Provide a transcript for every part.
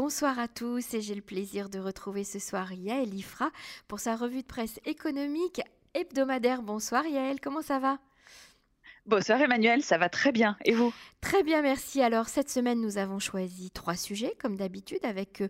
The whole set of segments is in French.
Bonsoir à tous et j'ai le plaisir de retrouver ce soir Yael Ifra pour sa revue de presse économique hebdomadaire. Bonsoir Yael, comment ça va? Bonsoir Emmanuel, ça va très bien. Et vous? Très bien, merci. Alors cette semaine, nous avons choisi trois sujets, comme d'habitude, avec euh,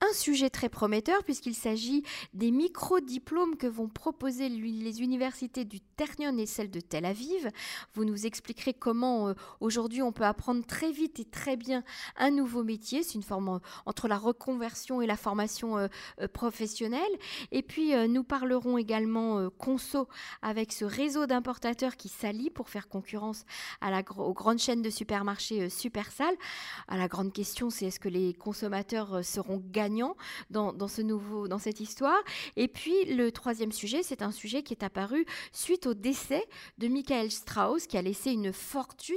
un sujet très prometteur, puisqu'il s'agit des micro-diplômes que vont proposer les universités du Ternion et celle de Tel Aviv. Vous nous expliquerez comment euh, aujourd'hui on peut apprendre très vite et très bien un nouveau métier. C'est une forme euh, entre la reconversion et la formation professionnelle. Et puis nous parlerons également conso avec ce réseau d'importateurs qui s'allie pour faire concurrence aux grandes chaînes de supermarchés euh, super sales. À la grande question, c'est est-ce que les consommateurs euh, seront gagnants dans, ce nouveau, dans cette histoire? Et puis le troisième sujet, c'est un sujet qui est apparu suite au décès de Michael Strauss, qui a laissé une fortune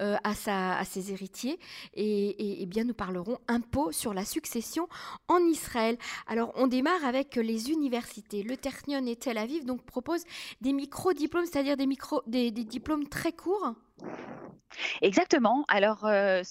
euh, à, ses héritiers. Et, bien, nous parlerons impôt sur la succession en Israël. Alors, on démarre avec les universités. Le Ternion et Tel Aviv donc proposent des micro-diplômes, c'est-à-dire des, des diplômes très courts Exactement. Alors, euh,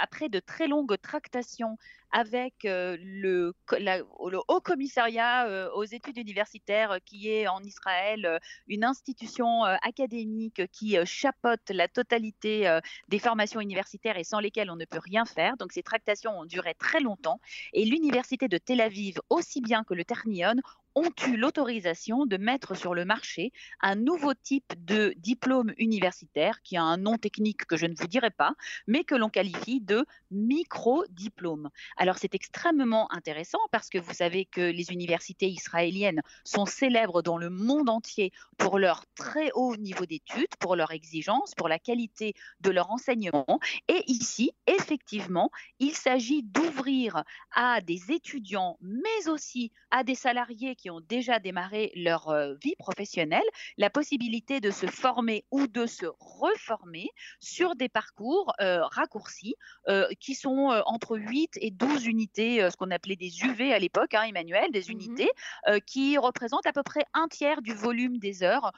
après de très longues tractations avec euh, le, le, Haut Commissariat euh, aux études universitaires qui est en Israël une institution académique qui chapeaute la totalité des formations universitaires et sans lesquelles on ne peut rien faire. Donc ces tractations ont duré très longtemps et l'université de Tel Aviv, aussi bien que le Ternion, ont eu l'autorisation de mettre sur le marché un nouveau type de diplôme universitaire qui a un nom technique que je ne vous dirai pas, mais que l'on qualifie de micro-diplôme. Alors c'est extrêmement intéressant parce que vous savez que les universités israéliennes sont célèbres dans le monde entier pour leur très haut niveau d'études, pour leur exigence, pour la qualité de leur enseignement. Et ici, effectivement, il s'agit d'ouvrir à des étudiants, mais aussi à des salariés qui ont déjà démarré leur vie professionnelle la possibilité de se former ou de se reformer sur des parcours euh, raccourcis euh, qui sont entre 8 et 12 unités, ce qu'on appelait des UV à l'époque, hein, Emmanuel, des mmh unités qui représentent à peu près un tiers du volume des heures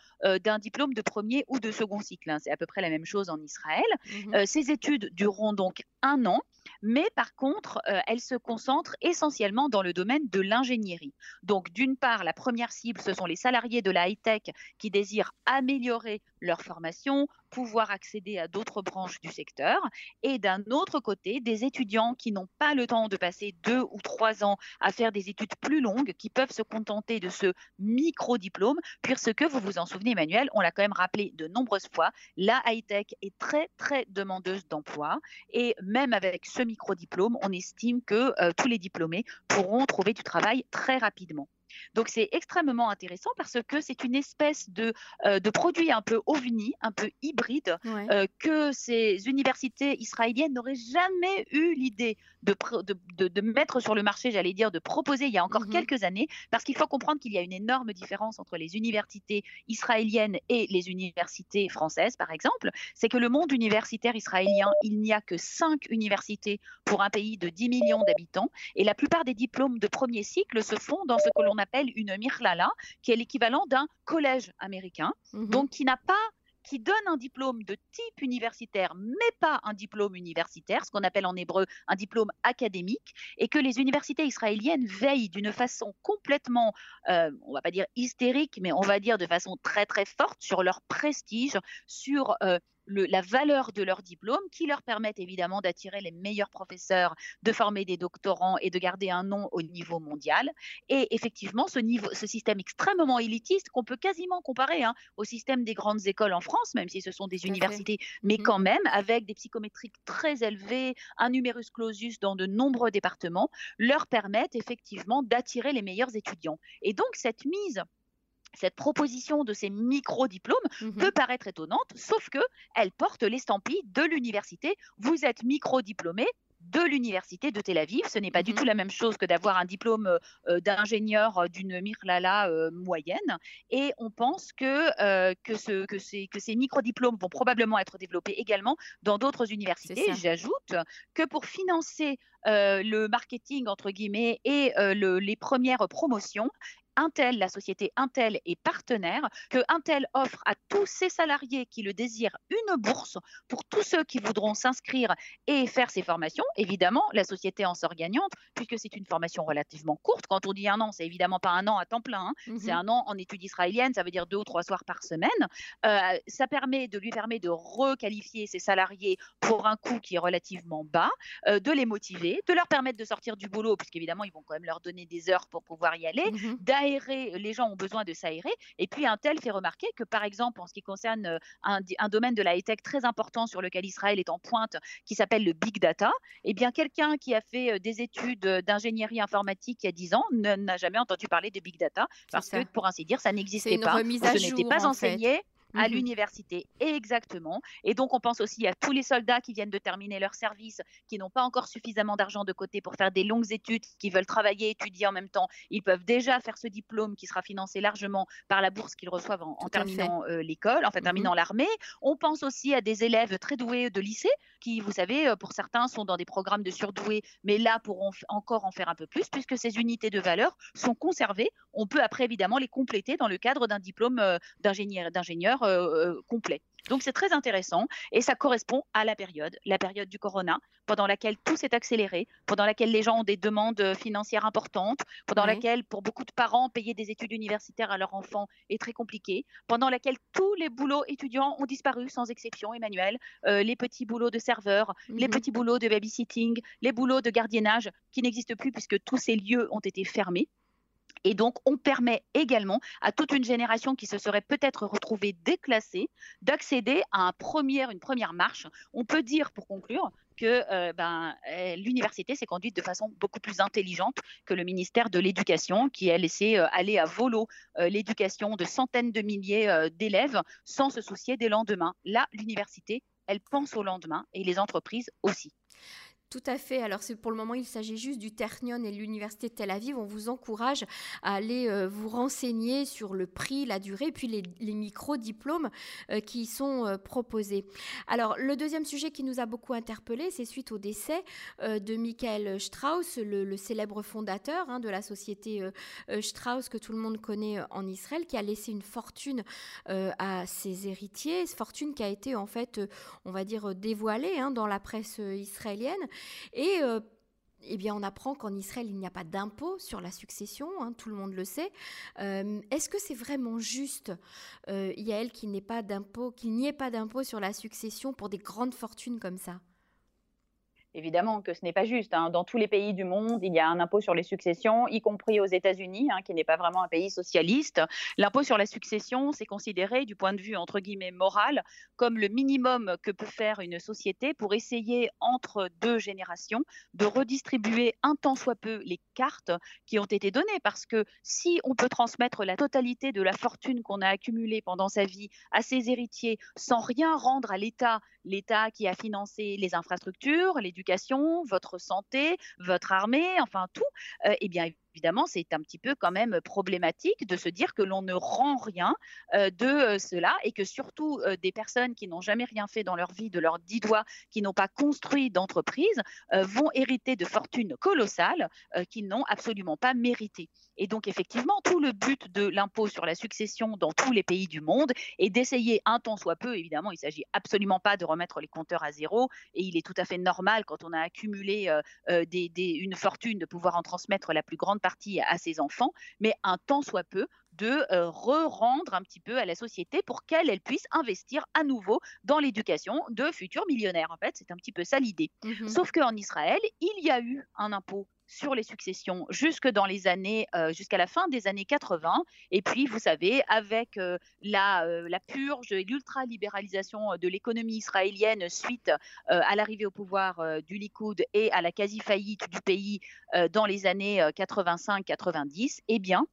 d'un diplôme de premier ou de second cycle. Hein. C'est à peu près la même chose en Israël. Mmh ces études dureront donc un an mais par contre, euh, elle se concentre essentiellement dans le domaine de l'ingénierie. Donc, d'une part, la première cible, ce sont les salariés de la high-tech qui désirent améliorer leur formation, pouvoir accéder à d'autres branches du secteur, et d'un autre côté, des étudiants qui n'ont pas le temps de passer deux ou trois ans à faire des études plus longues, qui peuvent se contenter de ce micro-diplôme, puisque vous vous en souvenez, Emmanuel, on l'a quand même rappelé de nombreuses fois, la high-tech est très, très demandeuse d'emploi, et même avec ce micro-diplôme, on estime que euh, tous les diplômés pourront trouver du travail très rapidement. Donc c'est extrêmement intéressant parce que c'est une espèce de, euh, de produit un peu ovni, un peu hybride, euh, que ces universités israéliennes n'auraient jamais eu l'idée de, de, de, mettre sur le marché, j'allais dire, de proposer il y a encore mmh quelques années, parce qu'il faut comprendre qu'il y a une énorme différence entre les universités israéliennes et les universités françaises, par exemple. C'est que le monde universitaire israélien, il n'y a que cinq universités pour un pays de 10 millions d'habitants, et la plupart des diplômes de premier cycle se font dans ce que l'on appelle une mirlala, qui est l'équivalent d'un collège américain, mhm. donc qui n'a pas qui donne un diplôme de type universitaire, mais pas un diplôme universitaire, ce qu'on appelle en hébreu un diplôme académique, et que les universités israéliennes veillent d'une façon complètement, euh, on va pas dire hystérique, mais on va dire de façon très très forte sur leur prestige, sur euh, la valeur de leur diplôme, qui leur permettent évidemment d'attirer les meilleurs professeurs, de former des doctorants et de garder un nom au niveau mondial. Et effectivement, ce, niveau, ce système extrêmement élitiste qu'on peut quasiment comparer hein, au système des grandes écoles en France, même si ce sont des universités, mais mmh quand même avec des psychométriques très élevées, un numerus clausus dans de nombreux départements, leur permettent effectivement d'attirer les meilleurs étudiants. Et donc cette mise cette proposition de ces micro-diplômes mmh peut paraître étonnante, sauf que elle porte l'estampille de l'université. Vous êtes micro-diplômé, de l'université de Tel Aviv. Ce n'est pas du mmh tout la même chose que d'avoir un diplôme euh, d'ingénieur euh, d'une Mirlala euh, moyenne. Et on pense que, que, ce, que ces, que ces micro-diplômes vont probablement être développés également dans d'autres universités. J'ajoute que pour financer le marketing, entre guillemets, et les premières promotions, Intel, la société Intel est partenaire, que Intel offre à tous ses salariés qui le désirent une bourse pour tous ceux qui voudront s'inscrire et faire ces formations. Évidemment, la société en sort gagnante puisque c'est une formation relativement courte. Quand on dit un an, c'est évidemment pas un an à temps plein, hein. mmh c'est un an en études israéliennes, ça veut dire deux ou trois soirs par semaine. Euh, ça permet de lui permet de requalifier ses salariés pour un coût qui est relativement bas, euh, de les motiver, de leur permettre de sortir du boulot, puisqu'évidemment, ils vont quand même leur donner des heures pour pouvoir y aller, mmh d'aérer, les gens ont besoin de s'aérer. Et puis, un tel fait remarquer que, par exemple, en ce qui concerne euh, un, un domaine de la high-tech très important sur lequel Israël est en pointe, qui s'appelle le big data, eh bien, quelqu'un qui a fait des études d'ingénierie informatique il y a 10 ans n'a jamais entendu parler de big data, parce que, pour ainsi dire, ça n'existait pas, ce n'était pas enseigné à mmh l'université. Exactement. Et donc, on pense aussi à tous les soldats qui viennent de terminer leur service, qui n'ont pas encore suffisamment d'argent de côté pour faire des longues études, qui veulent travailler, étudier en même temps. Ils peuvent déjà faire ce diplôme qui sera financé largement par la bourse qu'ils reçoivent en, terminant euh, l'école, en fait, mmh terminant l'armée. On pense aussi à des élèves très doués de lycée, qui, vous savez, euh, pour certains, sont dans des programmes de surdoués, mais là pourront encore en faire un peu plus, puisque ces unités de valeur sont conservées. On peut après, évidemment, les compléter dans le cadre d'un diplôme euh, d'ingénieur euh, euh, complet. Donc c'est très intéressant et ça correspond à la période, la période du corona, pendant laquelle tout s'est accéléré, pendant laquelle les gens ont des demandes financières importantes, pendant laquelle pour beaucoup de parents payer des études universitaires à leurs enfants est très compliqué, pendant laquelle tous les boulots étudiants ont disparu sans exception, Emmanuel, euh, les petits boulots de serveur, les mmh petits boulots de babysitting, les boulots de gardiennage qui n'existent plus puisque tous ces lieux ont été fermés. Et donc, on permet également à toute une génération qui se serait peut-être retrouvée déclassée d'accéder à un premier, une première marche. On peut dire, pour conclure, que euh, ben, euh, l'université s'est conduite de façon beaucoup plus intelligente que le ministère de l'Éducation, qui a laissé euh, aller à volo l'éducation de centaines de milliers d'élèves sans se soucier des lendemains. Là, l'université, elle pense au lendemain et les entreprises aussi. Tout à fait. Alors, pour le moment, il s'agit juste du Ternion et l'Université de Tel Aviv. On vous encourage à aller euh, vous renseigner sur le prix, la durée, puis les, micro-diplômes euh, qui sont euh, proposés. Alors, le deuxième sujet qui nous a beaucoup interpellé, c'est suite au décès de Michael Strauss, le, célèbre fondateur hein, de la société Strauss que tout le monde connaît en Israël, qui a laissé une fortune à ses héritiers, fortune qui a été en fait, on va dire, dévoilée hein, dans la presse israélienne. Et euh, eh bien, on apprend qu'en Israël, il n'y a pas d'impôt sur la succession, hein, tout le monde le sait. Euh, est-ce que c'est vraiment juste, euh, Yael, qu'il n'y ait pas d'impôt, qu'il n'y ait pas d'impôt sur la succession pour des grandes fortunes comme ça? Évidemment que ce n'est pas juste. Hein. Dans tous les pays du monde, il y a un impôt sur les successions, y compris aux États-Unis, hein, qui n'est pas vraiment un pays socialiste. L'impôt sur la succession, c'est considéré du point de vue entre guillemets moral comme le minimum que peut faire une société pour essayer entre deux générations de redistribuer un tant soit peu les cartes qui ont été données. Parce que si on peut transmettre la totalité de la fortune qu'on a accumulée pendant sa vie à ses héritiers sans rien rendre à l'État, l'État qui a financé les infrastructures, l'éducation, votre santé, votre armée, enfin tout, euh, eh bien évidemment, c'est un petit peu quand même problématique de se dire que l'on ne rend rien euh, de euh, cela et que surtout euh, des personnes qui n'ont jamais rien fait dans leur vie, de leurs dix doigts, qui n'ont pas construit d'entreprise, vont hériter de fortunes colossales qu'ils n'ont absolument pas méritées. Et donc, effectivement, tout le but de l'impôt sur la succession dans tous les pays du monde est d'essayer un temps soit peu, évidemment, il ne s'agit absolument pas de remettre les compteurs à zéro, et il est tout à fait normal quand on a accumulé une fortune de pouvoir en transmettre la plus grande partie à ses enfants, mais un temps soit peu de euh, re-rendre un petit peu à la société pour qu'elle elle puisse investir à nouveau dans l'éducation de futurs millionnaires. En fait, c'est un petit peu ça l'idée. Mmh Sauf qu'en Israël, il y a eu un impôt sur les successions jusque dans les euh, jusqu'à la fin des années 80. Et puis, vous savez, avec euh, la, la, purge et l'ultra-libéralisation de l'économie israélienne suite à l'arrivée au pouvoir du Likoud et à la quasi-faillite du pays dans les années 85-90, eh bien,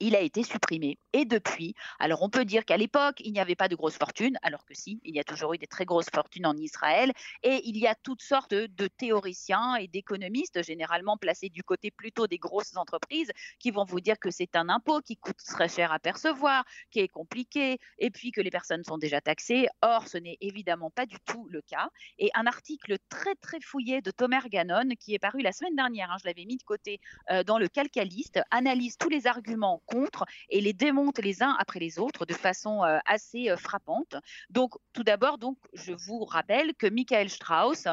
il a été supprimé. Et depuis, alors on peut dire qu'à l'époque, il n'y avait pas de grosses fortunes, alors que si, il y a toujours eu des très grosses fortunes en Israël, et il y a toutes sortes de théoriciens et d'économistes, généralement placés du côté plutôt des grosses entreprises, qui vont vous dire que c'est un impôt qui coûte très cher à percevoir, qui est compliqué, et puis que les personnes sont déjà taxées. Or, ce n'est évidemment pas du tout le cas. Et un article très très fouillé de Tomer Gannon, qui est paru la semaine dernière, hein, je l'avais mis de côté euh, dans le Calcaliste, analyse tous les arguments contre et les démonte les uns après les autres de façon euh, assez euh, frappante. Donc, tout d'abord, donc, je vous rappelle que Michael Strauss,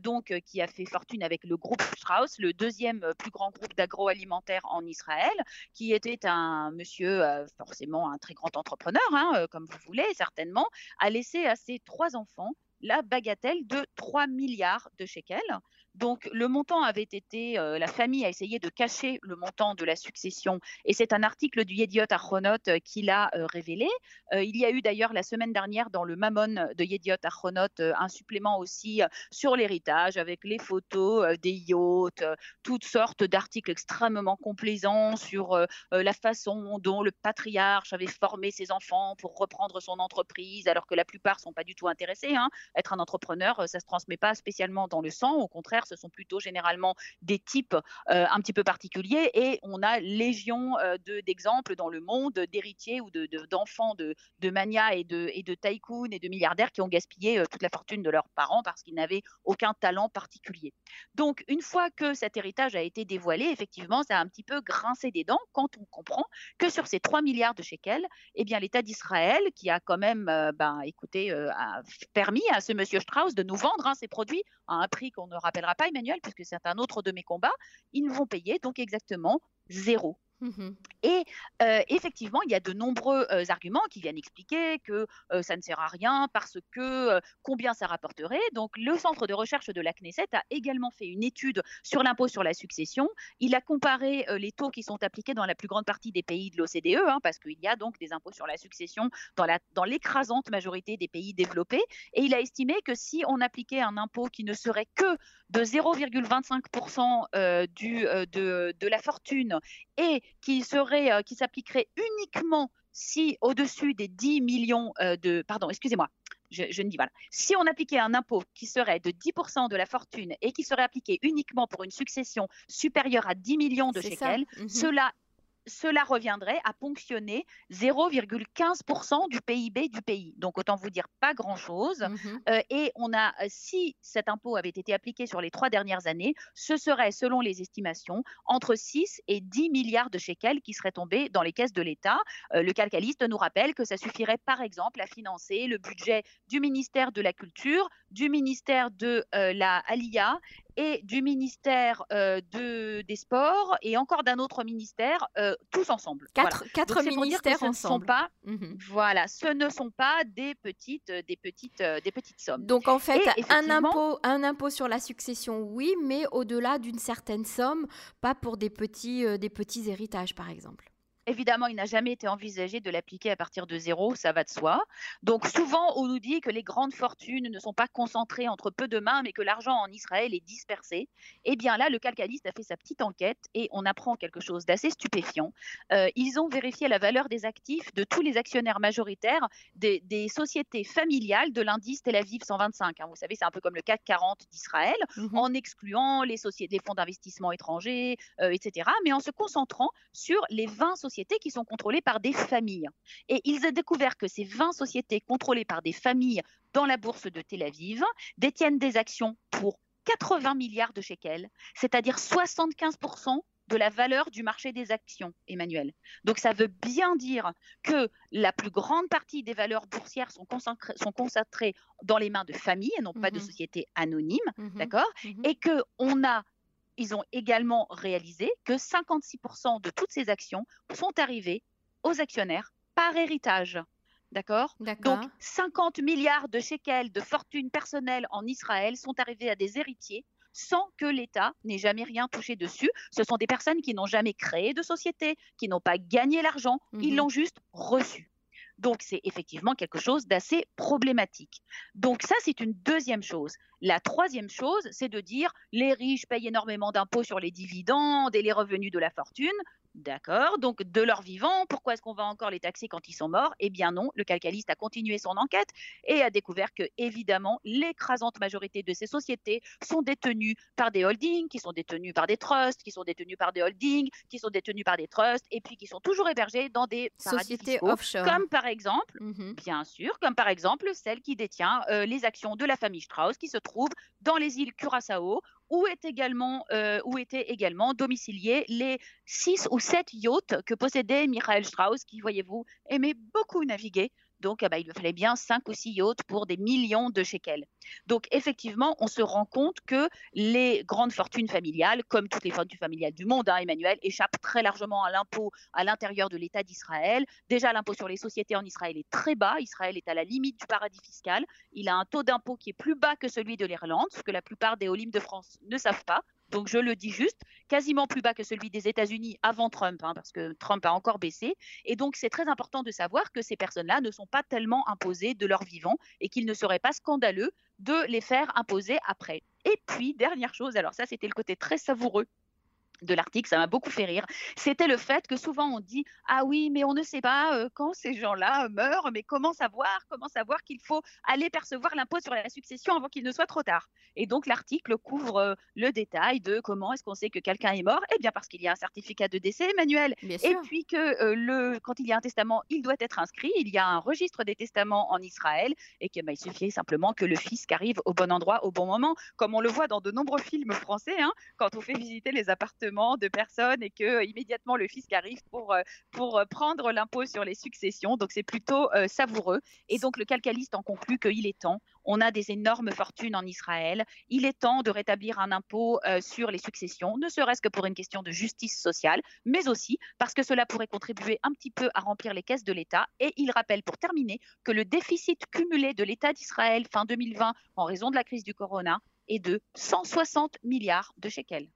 donc, qui a fait fortune avec le groupe Strauss, le deuxième plus grand groupe d'agroalimentaire en Israël, qui était un monsieur, forcément un très grand entrepreneur, hein, comme vous voulez, certainement, a laissé à ses trois enfants la bagatelle de 3 milliards de shekels. Donc le montant avait été, euh, la famille a essayé de cacher le montant de la succession et c'est un article du Yediot Achronot euh, qui l'a euh, révélé. il y a eu d'ailleurs la semaine dernière dans le Mammon de Yediot Achronot un supplément aussi sur l'héritage avec les photos des yachts, toutes sortes d'articles extrêmement complaisants sur la façon dont le patriarche avait formé ses enfants pour reprendre son entreprise alors que la plupart sont pas du tout intéressés. Hein. Être un entrepreneur, ça se transmet pas spécialement dans le sang, au contraire ce sont plutôt généralement des types euh, un petit peu particuliers et on a légion euh, d'exemples dans le monde d'héritiers ou d'enfants de, de, mania et de, tycoons et de milliardaires qui ont gaspillé euh, toute la fortune de leurs parents parce qu'ils n'avaient aucun talent particulier. Donc, une fois que cet héritage a été dévoilé, effectivement, ça a un petit peu grincé des dents quand on comprend que sur ces 3 milliards de shekels, eh l'État d'Israël, qui a quand même, ben, écoutez, permis à ce monsieur Strauss de nous vendre hein, ses produits à un prix qu'on ne rappellera pas Emmanuel, puisque c'est un autre de mes combats, ils vont payer donc exactement zéro. Mmh et euh, effectivement, il y a de nombreux euh, arguments qui viennent expliquer que euh, ça ne sert à rien parce que combien ça rapporterait. Donc, le centre de recherche de la Knesset a également fait une étude sur l'impôt sur la succession. Il a comparé les taux qui sont appliqués dans la plus grande partie des pays de l'OCDE, hein, parce qu'il y a donc des impôts sur la succession dans l'écrasante majorité des pays développés. Et il a estimé que si on appliquait un impôt qui ne serait que de 0,25% du, de la fortune et qui serait, euh, qui s'appliquerait uniquement si au-dessus des 10 millions euh, de, pardon, excusez-moi, je, ne dis voilà. Si on appliquait un impôt qui serait de 10% de la fortune et qui serait appliqué uniquement pour une succession supérieure à 10 millions de shekels, mhm. cela cela reviendrait à ponctionner 0,15% du PIB du pays. Donc autant vous dire pas grand-chose. Mmh euh, et on a, euh, si cet impôt avait été appliqué sur les trois dernières années, ce serait, selon les estimations, entre 6 et 10 milliards de shekels qui seraient tombés dans les caisses de l'État. Euh, le calcaliste nous rappelle que ça suffirait par exemple à financer le budget du ministère de la Culture, du ministère de la Alia et du ministère euh, de, des Sports et encore d'un autre ministère, euh, tous ensemble. Quatre, quatre ministères ensemble. pas, mhm. Voilà, ce ne sont pas des petites, euh, des petites, des petites sommes. Donc en fait, un, impôt, un impôt sur la succession, oui, mais au-delà d'une certaine somme, pas pour des petits, des petits héritages, par exemple. Évidemment, il n'a jamais été envisagé de l'appliquer à partir de zéro, ça va de soi. Donc souvent, on nous dit que les grandes fortunes ne sont pas concentrées entre peu de mains, mais que l'argent en Israël est dispersé. Eh bien là, le calcaliste a fait sa petite enquête et on apprend quelque chose d'assez stupéfiant. Euh, ils ont vérifié la valeur des actifs de tous les actionnaires majoritaires des, sociétés familiales de l'indice Tel Aviv 125. Hein. Vous savez, c'est un peu comme le CAC 40 d'Israël, mhm. en excluant les, fonds d'investissement étrangers, euh, etc., mais en se concentrant sur les 20 sociétés qui sont contrôlées par des familles. Et ils ont découvert que ces 20 sociétés contrôlées par des familles dans la bourse de Tel Aviv détiennent des actions pour 80 milliards de shekels, c'est-à-dire 75% de la valeur du marché des actions, Emmanuel. Donc ça veut bien dire que la plus grande partie des valeurs boursières sont, sont concentrées dans les mains de familles et non pas de mhm. sociétés anonymes, mhm. d'accord? Mhm. Et que on a ils ont également réalisé que 56% de toutes ces actions sont arrivées aux actionnaires par héritage. D'accord? Donc 50 milliards de shekels de fortune personnelle en Israël sont arrivés à des héritiers sans que l'État n'ait jamais rien touché dessus. Ce sont des personnes qui n'ont jamais créé de société, qui n'ont pas gagné l'argent, ils mhm. l'ont juste reçu. Donc c'est effectivement quelque chose d'assez problématique. Donc ça, c'est une deuxième chose. La troisième chose, c'est de dire les riches payent énormément d'impôts sur les dividendes et les revenus de la fortune. D'accord, donc de leur vivant, pourquoi est-ce qu'on va encore les taxer quand ils sont morts? Eh bien non, le calcaliste a continué son enquête et a découvert que, évidemment, l'écrasante majorité de ces sociétés sont détenues par des holdings, qui sont détenues par des trusts, qui sont détenues par des holdings, qui sont détenues par des trusts, et puis qui sont toujours hébergées dans des sociétés offshore. Comme par exemple, mmh bien sûr, comme par exemple celle qui détient euh, les actions de la famille Strauss, qui se dans les îles Curaçao, où, euh, où étaient également domiciliés les six ou sept yachts que possédait Michael Strauss, qui, voyez-vous, aimait beaucoup naviguer donc, ah bah, il fallait bien 5 ou 6 yachts pour des millions de shekels. Donc, effectivement, on se rend compte que les grandes fortunes familiales, comme toutes les fortunes familiales du monde, hein, Emmanuel, échappent très largement à l'impôt à l'intérieur de l'État d'Israël. Déjà, l'impôt sur les sociétés en Israël est très bas. Israël est à la limite du paradis fiscal. Il a un taux d'impôt qui est plus bas que celui de l'Irlande, ce que la plupart des Olim de France ne savent pas donc je le dis juste, quasiment plus bas que celui des États-Unis avant Trump, hein, parce que Trump a encore baissé. Et donc c'est très important de savoir que ces personnes-là ne sont pas tellement imposées de leur vivant et qu'il ne serait pas scandaleux de les faire imposer après. Et puis, dernière chose, alors ça c'était le côté très savoureux de l'article, ça m'a beaucoup fait rire, c'était le fait que souvent on dit ah oui mais on ne sait pas euh, quand ces gens-là meurent, mais comment savoir, comment savoir qu'il faut aller percevoir l'impôt sur la succession avant qu'il ne soit trop tard? Et donc l'article couvre euh, le détail de comment est-ce qu'on sait que quelqu'un est mort. Eh bien parce qu'il y a un certificat de décès, Emmanuel, et puis que euh, le quand il y a un testament, il doit être inscrit, il y a un registre des testaments en Israël et qu'il bah, il suffit simplement que le fisc arrive au bon endroit au bon moment, comme on le voit dans de nombreux films français, hein, quand on fait visiter les appartements de personnes et que euh, immédiatement le fisc arrive pour, euh, pour euh, prendre l'impôt sur les successions. Donc c'est plutôt savoureux. Et donc le calcaliste en conclut qu'il est temps. On a des énormes fortunes en Israël. Il est temps de rétablir un impôt sur les successions, ne serait-ce que pour une question de justice sociale, mais aussi parce que cela pourrait contribuer un petit peu à remplir les caisses de l'État. Et il rappelle pour terminer que le déficit cumulé de l'État d'Israël fin 2020 en raison de la crise du corona est de 160 milliards de shekels.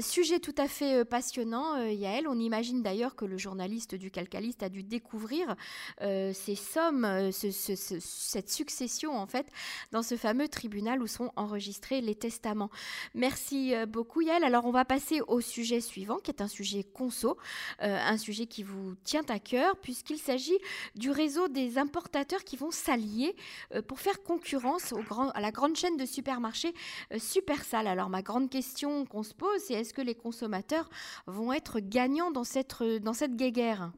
Sujet tout à fait euh, passionnant, euh, Yael. On imagine d'ailleurs que le journaliste du Calcaliste a dû découvrir euh, ces sommes, cette succession en fait, dans ce fameux tribunal où sont enregistrés les testaments. Merci beaucoup, Yael. Alors on va passer au sujet suivant, qui est un sujet conso, un sujet qui vous tient à cœur, puisqu'il s'agit du réseau des importateurs qui vont s'allier pour faire concurrence à la grande chaîne de supermarchés Supersal. Alors ma grande question qu'on se pose, c'est est-ce que les consommateurs vont être gagnants dans cette, dans cette guéguerre?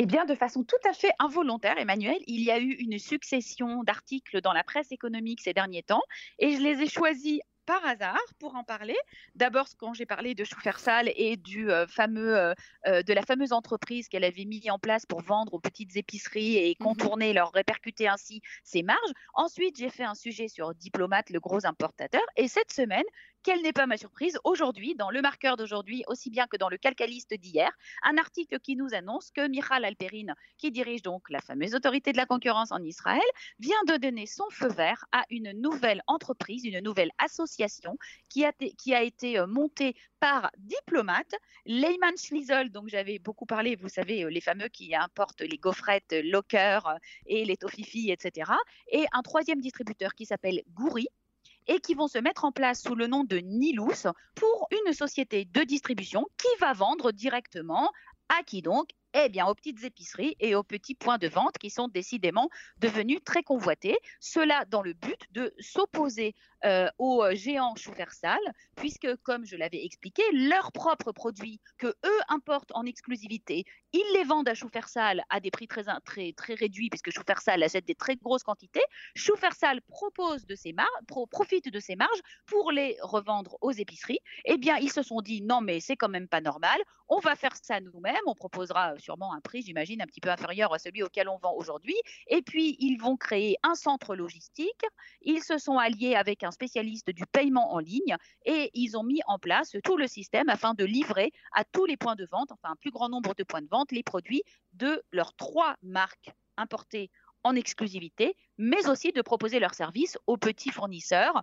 Eh bien, de façon tout à fait involontaire, Emmanuel, il y a eu une succession d'articles dans la presse économique ces derniers temps et je les ai choisis par hasard pour en parler. D'abord, quand j'ai parlé de Choufersal et du euh, fameux, euh, euh, de la fameuse entreprise qu'elle avait mis en place pour vendre aux petites épiceries et mmh contourner, leur répercuter ainsi ses marges. Ensuite, j'ai fait un sujet sur Diplomate, le gros importateur. Et cette semaine, quelle n'est pas ma surprise aujourd'hui, dans le marqueur d'aujourd'hui, aussi bien que dans le calcaliste d'hier, un article qui nous annonce que Michal Alperin, qui dirige donc la fameuse autorité de la concurrence en Israël, vient de donner son feu vert à une nouvelle entreprise, une nouvelle association qui a, été euh, montée par diplomate, Lehman Schließel, donc j'avais beaucoup parlé, vous savez, euh, les fameux qui importent les gaufrettes Locker euh, et les Tofifi, etc. Et un troisième distributeur qui s'appelle Gouri, et qui vont se mettre en place sous le nom de Nilus pour une société de distribution qui va vendre directement à qui donc eh bien, aux petites épiceries et aux petits points de vente qui sont décidément devenus très convoités. Cela dans le but de s'opposer euh, aux géants Choufersal, puisque, comme je l'avais expliqué, leurs propres produits que eux importent en exclusivité, ils les vendent à Choufersal à des prix très, très, réduits, puisque Choufersal achète des très grosses quantités. Marges, profite de ses marges pour les revendre aux épiceries. Eh bien, ils se sont dit non, mais c'est quand même pas normal. On va faire ça nous-mêmes. On proposera sûrement un prix, j'imagine, un petit peu inférieur à celui auquel on vend aujourd'hui. Et puis, ils vont créer un centre logistique. Ils se sont alliés avec un spécialiste du paiement en ligne et ils ont mis en place tout le système afin de livrer à tous les points de vente, enfin un plus grand nombre de points de vente, les produits de leurs trois marques importées en exclusivité, mais aussi de proposer leurs services aux petits fournisseurs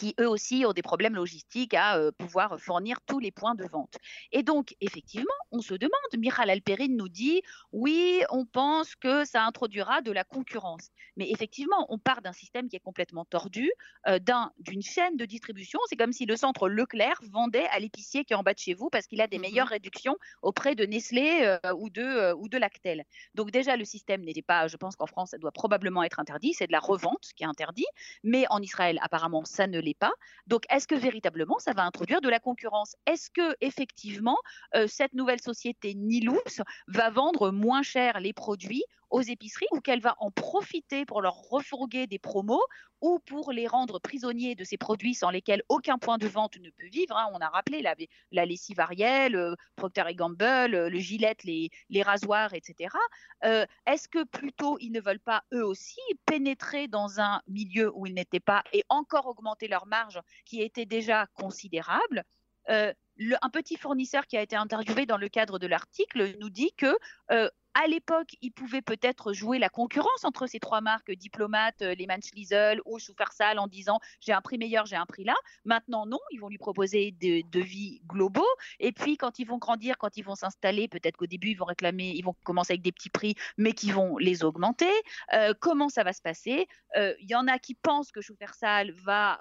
qui eux aussi ont des problèmes logistiques à euh, pouvoir fournir tous les points de vente. Et donc, effectivement, on se demande, Miral Alperine nous dit, oui, on pense que ça introduira de la concurrence. Mais effectivement, on part d'un système qui est complètement tordu, euh, d'une chaîne de distribution. C'est comme si le centre Leclerc vendait à l'épicier qui est en bas de chez vous parce qu'il a des mmh meilleures réductions auprès de Nestlé euh, ou, de, ou de Lactel. Donc déjà, le système n'était pas, je pense qu'en France, ça doit probablement être interdit, c'est de la revente qui est interdit, mais en Israël, apparemment, ça ne l'est pas. Donc, est-ce que véritablement ça va introduire de la concurrence? Est-ce que effectivement euh, cette nouvelle société Niloops va vendre moins cher les produits aux épiceries ou qu'elle va en profiter pour leur refourguer des promos ou pour les rendre prisonniers de ces produits sans lesquels aucun point de vente ne peut vivre. Hein. On a rappelé la, la lessive Ariel, euh, Procter Gamble, euh, le Gillette, les, les rasoirs, etc. Euh, est-ce que plutôt ils ne veulent pas eux aussi pénétrer dans un milieu où ils n'étaient pas et encore augmenter leur marge qui était déjà considérable? Un petit fournisseur qui a été interviewé dans le cadre de l'article nous dit que à l'époque, ils pouvaient peut-être jouer la concurrence entre ces trois marques diplomates, euh, Lehmann Schliessel ou Schufersal, en disant j'ai un prix meilleur, j'ai un prix là. Maintenant, non, ils vont lui proposer des devis globaux. Et puis, quand ils vont grandir, quand ils vont s'installer, peut-être qu'au début, ils vont réclamer, ils vont commencer avec des petits prix, mais qui vont les augmenter. Euh, comment ça va se passer? Euh, Il y en a qui pensent que Schufersal va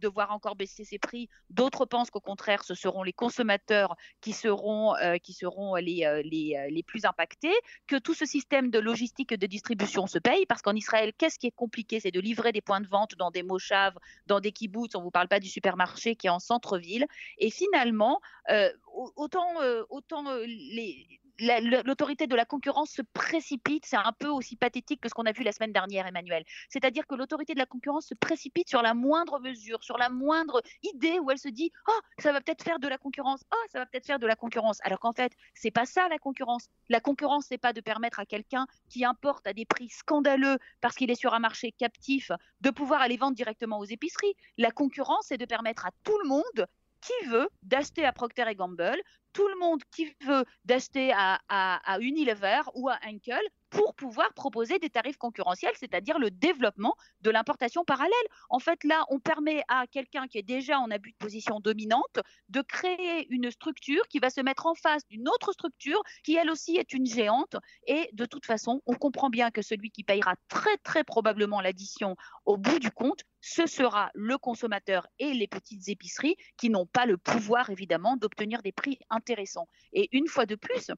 devoir encore baisser ses prix. D'autres pensent qu'au contraire, ce seront les consommateurs qui seront, qui seront les, les, les plus impactés que tout ce système de logistique et de distribution se paye, parce qu'en Israël, qu'est-ce qui est compliqué? C'est de livrer des points de vente dans des moshav, dans des kibbutz, on ne vous parle pas du supermarché qui est en centre-ville. Et finalement, euh, autant, euh, euh, les, l'autorité de la concurrence se précipite, c'est un peu aussi pathétique que ce qu'on a vu la semaine dernière, Emmanuel. C'est-à-dire que l'autorité de la concurrence se précipite sur la moindre mesure, sur la moindre idée où elle se dit "Oh, ça va peut-être faire de la concurrence. Oh, ça va peut-être faire de la concurrence." Alors qu'en fait, c'est pas ça la concurrence. La concurrence, c'est pas de permettre à quelqu'un qui importe à des prix scandaleux parce qu'il est sur un marché captif de pouvoir aller vendre directement aux épiceries. La concurrence, c'est de permettre à tout le monde qui veut d'acheter à Procter Gamble, tout le monde qui veut d'acheter à, à, Unilever ou à Henkel pour pouvoir proposer des tarifs concurrentiels, c'est-à-dire le développement de l'importation parallèle. En fait, là, on permet à quelqu'un qui est déjà en abus de position dominante de créer une structure qui va se mettre en face d'une autre structure qui, elle aussi, est une géante. Et de toute façon, on comprend bien que celui qui payera très, très probablement l'addition au bout du compte, ce sera le consommateur et les petites épiceries qui n'ont pas le pouvoir, évidemment, d'obtenir des prix intéressants. Et une fois de plus,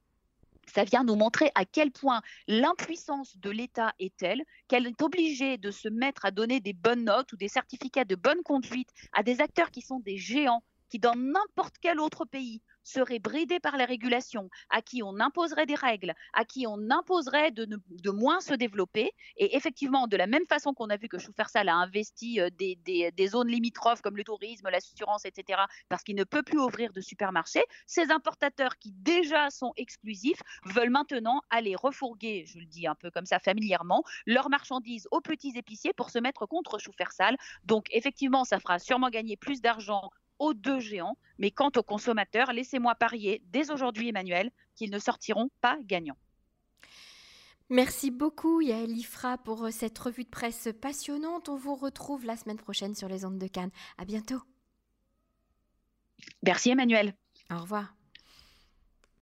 ça vient nous montrer à quel point l'impuissance de l'État est telle qu'elle est obligée de se mettre à donner des bonnes notes ou des certificats de bonne conduite à des acteurs qui sont des géants, qui dans n'importe quel autre pays seraient bridés par les régulations, à qui on imposerait des règles, à qui on imposerait de, moins se développer. Et effectivement, de la même façon qu'on a vu que Schufersal a investi euh, des, zones limitrophes comme le tourisme, l'assurance, etc., parce qu'il ne peut plus ouvrir de supermarchés, ces importateurs qui déjà sont exclusifs veulent maintenant aller refourguer, je le dis un peu comme ça familièrement, leurs marchandises aux petits épiciers pour se mettre contre Schufersal. Donc effectivement, ça fera sûrement gagner plus d'argent aux deux géants. Mais quant aux consommateurs, laissez-moi parier dès aujourd'hui, Emmanuel, qu'ils ne sortiront pas gagnants. Merci beaucoup Yael Ifra pour euh, cette revue de presse passionnante. On vous retrouve la semaine prochaine sur les ondes de Cannes. À bientôt. Merci Emmanuel. Au revoir.